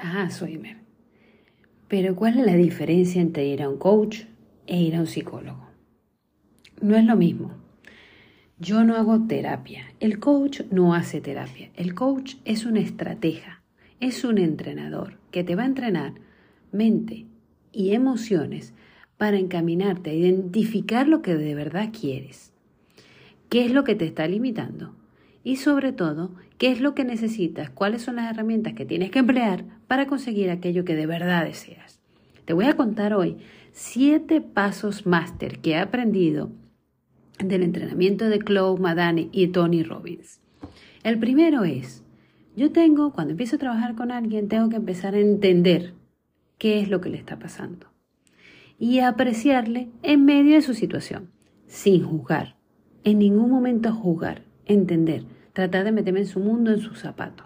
Ah, soy Pero ¿cuál es la diferencia entre ir a un coach e ir a un psicólogo? No es lo mismo. Yo no hago terapia. El coach no hace terapia. El coach es una estratega, es un entrenador que te va a entrenar mente y emociones para encaminarte a identificar lo que de verdad quieres. ¿Qué es lo que te está limitando? Y sobre todo qué es lo que necesitas, cuáles son las herramientas que tienes que emplear para conseguir aquello que de verdad deseas. Te voy a contar hoy siete pasos máster que he aprendido del entrenamiento de Chloe Madani y Tony Robbins. El primero es, yo tengo, cuando empiezo a trabajar con alguien, tengo que empezar a entender qué es lo que le está pasando y apreciarle en medio de su situación, sin juzgar, en ningún momento juzgar, entender tratar de meterme en su mundo, en sus zapatos.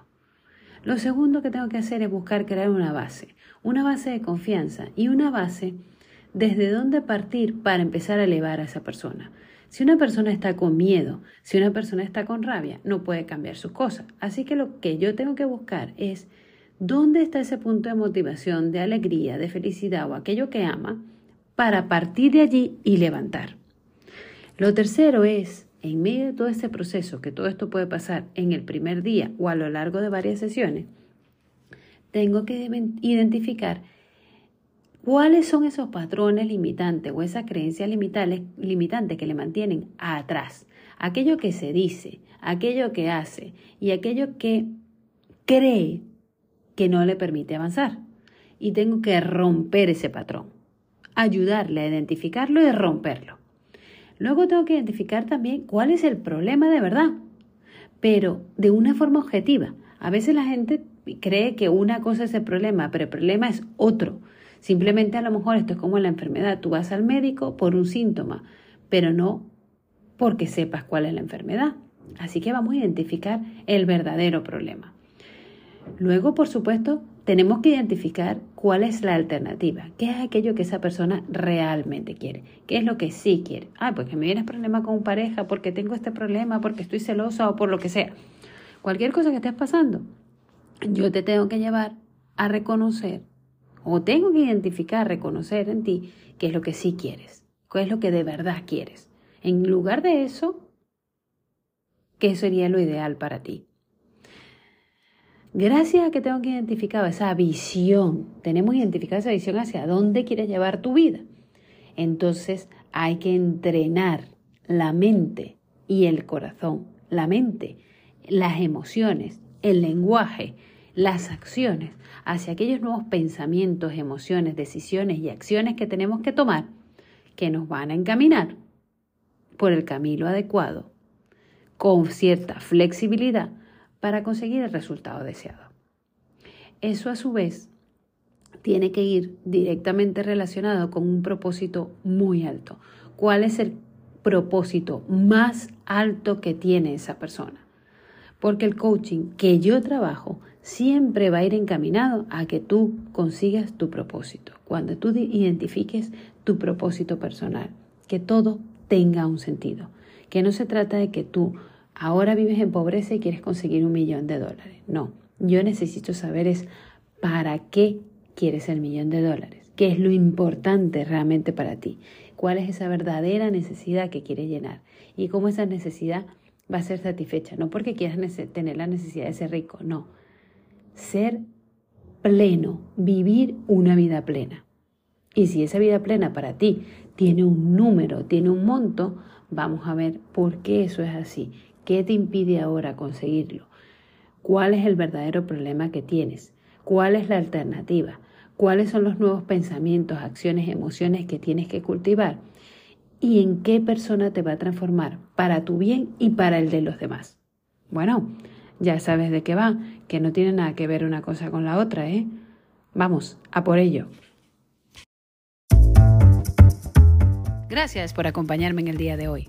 Lo segundo que tengo que hacer es buscar crear una base, una base de confianza y una base desde dónde partir para empezar a elevar a esa persona. Si una persona está con miedo, si una persona está con rabia, no puede cambiar sus cosas. Así que lo que yo tengo que buscar es dónde está ese punto de motivación, de alegría, de felicidad o aquello que ama, para partir de allí y levantar. Lo tercero es en medio de todo este proceso, que todo esto puede pasar en el primer día o a lo largo de varias sesiones, tengo que identificar cuáles son esos patrones limitantes o esas creencias limitantes que le mantienen atrás. Aquello que se dice, aquello que hace y aquello que cree que no le permite avanzar. Y tengo que romper ese patrón, ayudarle a identificarlo y romperlo. Luego tengo que identificar también cuál es el problema de verdad, pero de una forma objetiva. A veces la gente cree que una cosa es el problema, pero el problema es otro. Simplemente a lo mejor esto es como la enfermedad. Tú vas al médico por un síntoma, pero no porque sepas cuál es la enfermedad. Así que vamos a identificar el verdadero problema. Luego, por supuesto, tenemos que identificar cuál es la alternativa, qué es aquello que esa persona realmente quiere, qué es lo que sí quiere. Ah, pues que me vienes problema con pareja, porque tengo este problema, porque estoy celosa o por lo que sea. Cualquier cosa que estés pasando, yo te tengo que llevar a reconocer o tengo que identificar, reconocer en ti qué es lo que sí quieres, qué es lo que de verdad quieres. En lugar de eso, ¿qué sería lo ideal para ti? Gracias a que tengo que identificar esa visión, tenemos identificado esa visión hacia dónde quieres llevar tu vida. Entonces hay que entrenar la mente y el corazón, la mente, las emociones, el lenguaje, las acciones hacia aquellos nuevos pensamientos, emociones, decisiones y acciones que tenemos que tomar que nos van a encaminar por el camino adecuado, con cierta flexibilidad para conseguir el resultado deseado. Eso a su vez tiene que ir directamente relacionado con un propósito muy alto. ¿Cuál es el propósito más alto que tiene esa persona? Porque el coaching que yo trabajo siempre va a ir encaminado a que tú consigas tu propósito. Cuando tú identifiques tu propósito personal, que todo tenga un sentido. Que no se trata de que tú ahora vives en pobreza y quieres conseguir un millón de dólares. No, yo necesito saber es para qué quieres el millón de dólares, qué es lo importante realmente para ti, cuál es esa verdadera necesidad que quieres llenar y cómo esa necesidad va a ser satisfecha. No porque quieras tener la necesidad de ser rico, no. Ser pleno, vivir una vida plena. Y si esa vida plena para ti tiene un número, tiene un monto, vamos a ver por qué eso es así ¿Qué te impide ahora conseguirlo? ¿Cuál es el verdadero problema que tienes? ¿Cuál es la alternativa? ¿Cuáles son los nuevos pensamientos, acciones, emociones que tienes que cultivar? ¿Y en qué persona te va a transformar para tu bien y para el de los demás? Bueno, Ya sabes de qué va, que no tiene nada que ver una cosa con la otra, ¿eh? Vamos, a por ello. Gracias por acompañarme en el día de hoy.